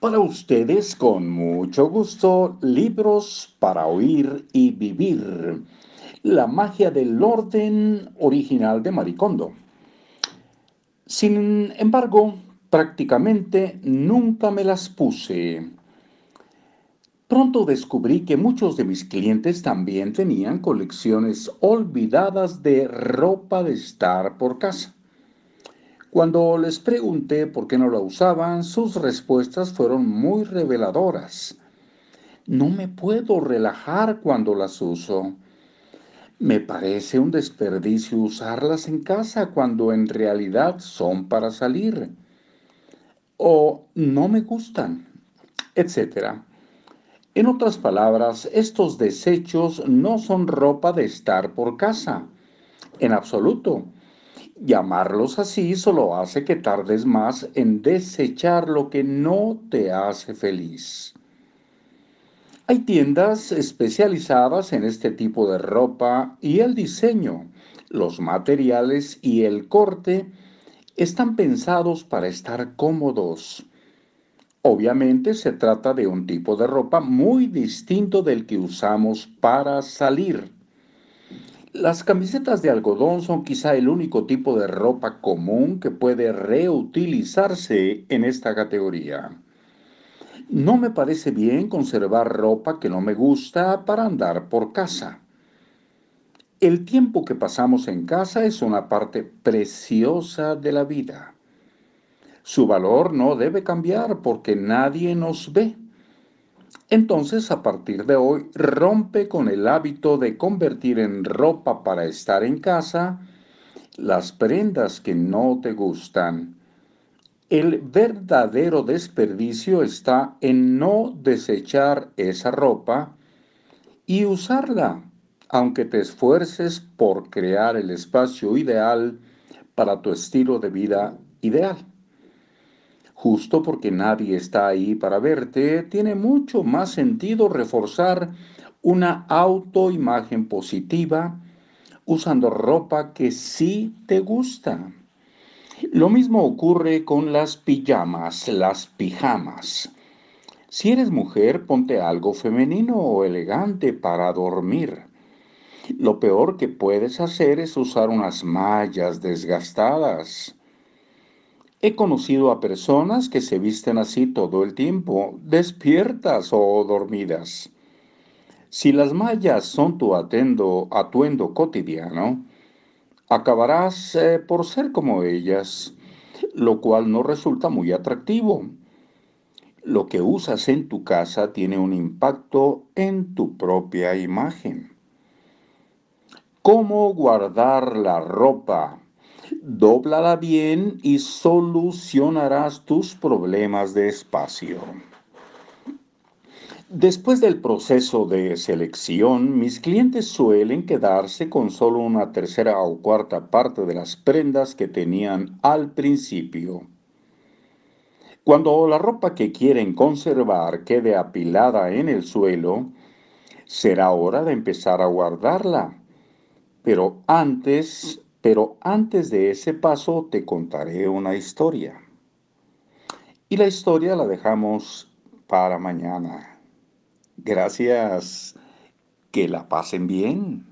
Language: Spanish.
Para ustedes, con mucho gusto, libros para oír y vivir. La magia del orden original de Maricondo. Sin embargo, prácticamente nunca me las puse. Pronto descubrí que muchos de mis clientes también tenían colecciones olvidadas de ropa de estar por casa. Cuando les pregunté por qué no la usaban, sus respuestas fueron muy reveladoras. No me puedo relajar cuando las uso. Me parece un desperdicio usarlas en casa cuando en realidad son para salir. O no me gustan, etc. En otras palabras, estos desechos no son ropa de estar por casa. En absoluto Llamarlos así solo hace que tardes más en desechar lo que no te hace feliz. Hay tiendas especializadas en este tipo de ropa y el diseño, los materiales y el corte están pensados para estar cómodos. Obviamente se trata de un tipo de ropa muy distinto del que usamos para salir. Las camisetas de algodón son quizá el único tipo de ropa común que puede reutilizarse en esta categoría. No me parece bien conservar ropa que no me gusta para andar por casa. El tiempo que pasamos en casa es una parte preciosa de la vida. Su valor no debe cambiar porque nadie nos ve. Entonces, a partir de hoy, rompe con el hábito de convertir en ropa para estar en casa las prendas que no te gustan. El verdadero desperdicio está en no desechar esa ropa y usarla, aunque te esfuerces por crear el espacio ideal para tu estilo de vida ideal justo porque nadie está ahí para verte, tiene mucho más sentido reforzar una autoimagen positiva usando ropa que sí te gusta. Lo mismo ocurre con las pijamas, las pijamas. Si eres mujer, ponte algo femenino o elegante para dormir. Lo peor que puedes hacer es usar unas mallas desgastadas. He conocido a personas que se visten así todo el tiempo, despiertas o dormidas. Si las mallas son tu atuendo cotidiano, acabarás eh, por ser como ellas, lo cual no resulta muy atractivo. Lo que usas en tu casa tiene un impacto en tu propia imagen. ¿Cómo guardar la ropa? Dóblala bien y solucionarás tus problemas de espacio. Después del proceso de selección, mis clientes suelen quedarse con solo una tercera o cuarta parte de las prendas que tenían al principio. Cuando la ropa que quieren conservar quede apilada en el suelo, será hora de empezar a guardarla. Pero antes pero antes de ese paso te contaré una historia. Y la historia la dejamos para mañana. Gracias. Que la pasen bien.